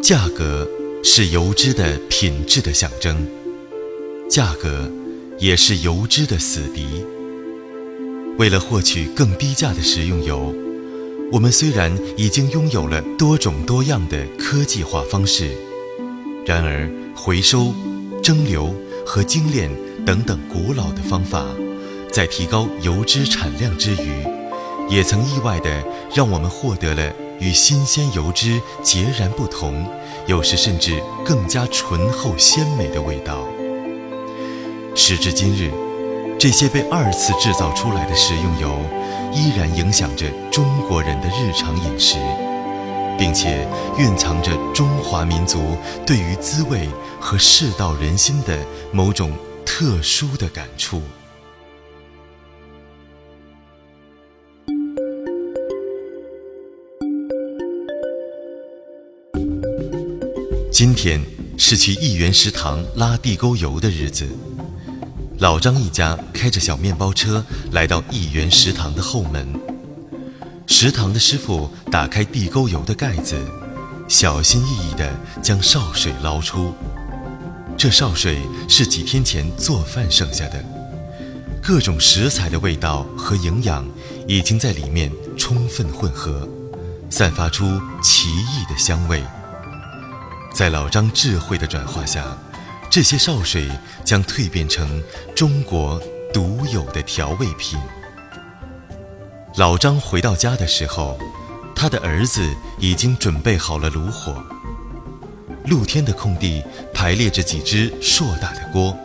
价格是油脂的品质的象征，价格也是油脂的死敌。为了获取更低价的食用油，我们虽然已经拥有了多种多样的科技化方式，然而回收、蒸馏和精炼等等古老的方法，在提高油脂产量之余，也曾意外地让我们获得了。与新鲜油脂截然不同，有时甚至更加醇厚鲜美的味道。时至今日，这些被二次制造出来的食用油，依然影响着中国人的日常饮食，并且蕴藏着中华民族对于滋味和世道人心的某种特殊的感触。今天是去一元食堂拉地沟油的日子。老张一家开着小面包车来到一元食堂的后门。食堂的师傅打开地沟油的盖子，小心翼翼地将潲水捞出。这潲水是几天前做饭剩下的，各种食材的味道和营养已经在里面充分混合，散发出奇异的香味。在老张智慧的转化下，这些烧水将蜕变成中国独有的调味品。老张回到家的时候，他的儿子已经准备好了炉火。露天的空地排列着几只硕大的锅。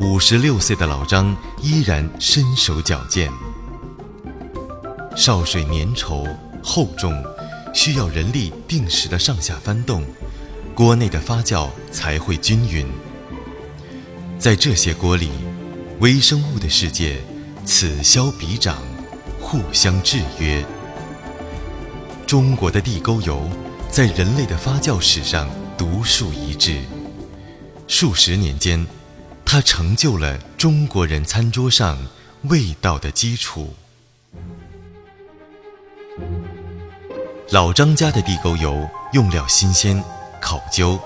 五十六岁的老张依然身手矫健。烧水粘稠厚重。需要人力定时的上下翻动，锅内的发酵才会均匀。在这些锅里，微生物的世界此消彼长，互相制约。中国的地沟油在人类的发酵史上独树一帜，数十年间，它成就了中国人餐桌上味道的基础。老张家的地沟油用料新鲜、考究，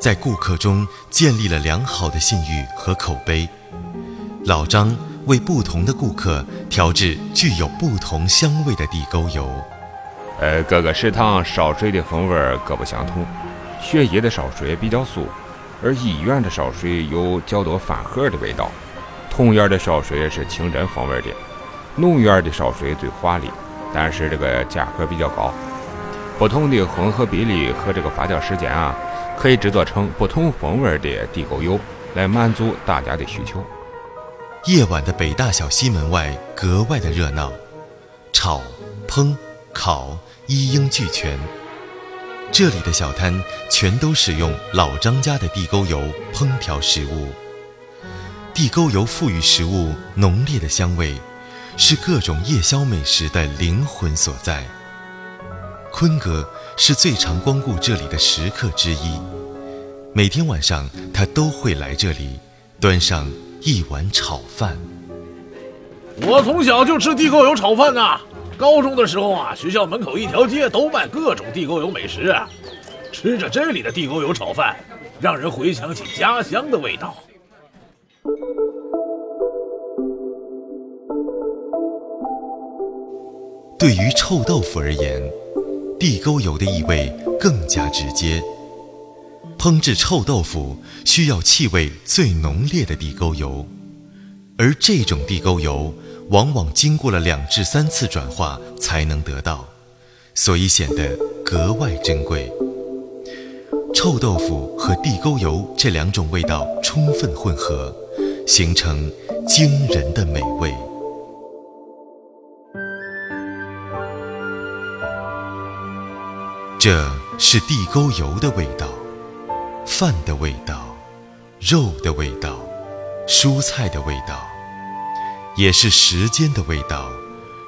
在顾客中建立了良好的信誉和口碑。老张为不同的顾客调制具有不同香味的地沟油。呃，各个食堂烧水的风味各不相同。学医的烧水比较素，而医院的烧水有较多饭盒的味道。同院的烧水是清真风味的，农院的烧水最华丽，但是这个价格比较高。不同的混合比例和这个发酵时间啊，可以制作成不同风味的地沟油，来满足大家的需求。夜晚的北大小西门外格外的热闹，炒、烹、烤一应俱全。这里的小摊全都使用老张家的地沟油烹调食物。地沟油赋予食物浓烈的香味，是各种夜宵美食的灵魂所在。坤哥是最常光顾这里的食客之一，每天晚上他都会来这里，端上一碗炒饭。我从小就吃地沟油炒饭呐，高中的时候啊，学校门口一条街都卖各种地沟油美食，吃着这里的地沟油炒饭，让人回想起家乡的味道。对于臭豆腐而言。地沟油的异味更加直接。烹制臭豆腐需要气味最浓烈的地沟油，而这种地沟油往往经过了两至三次转化才能得到，所以显得格外珍贵。臭豆腐和地沟油这两种味道充分混合，形成惊人的美味。这是地沟油的味道，饭的味道，肉的味道，蔬菜的味道，也是时间的味道，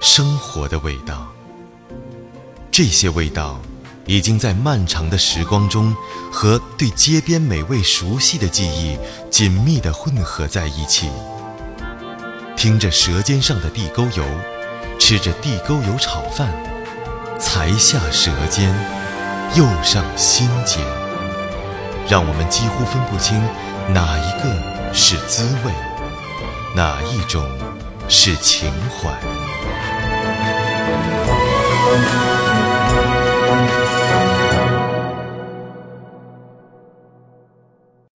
生活的味道。这些味道已经在漫长的时光中，和对街边美味熟悉的记忆紧密地混合在一起。听着舌尖上的地沟油，吃着地沟油炒饭，才下舌尖，又上心间，让我们几乎分不清哪一个是滋味，哪一种是情怀。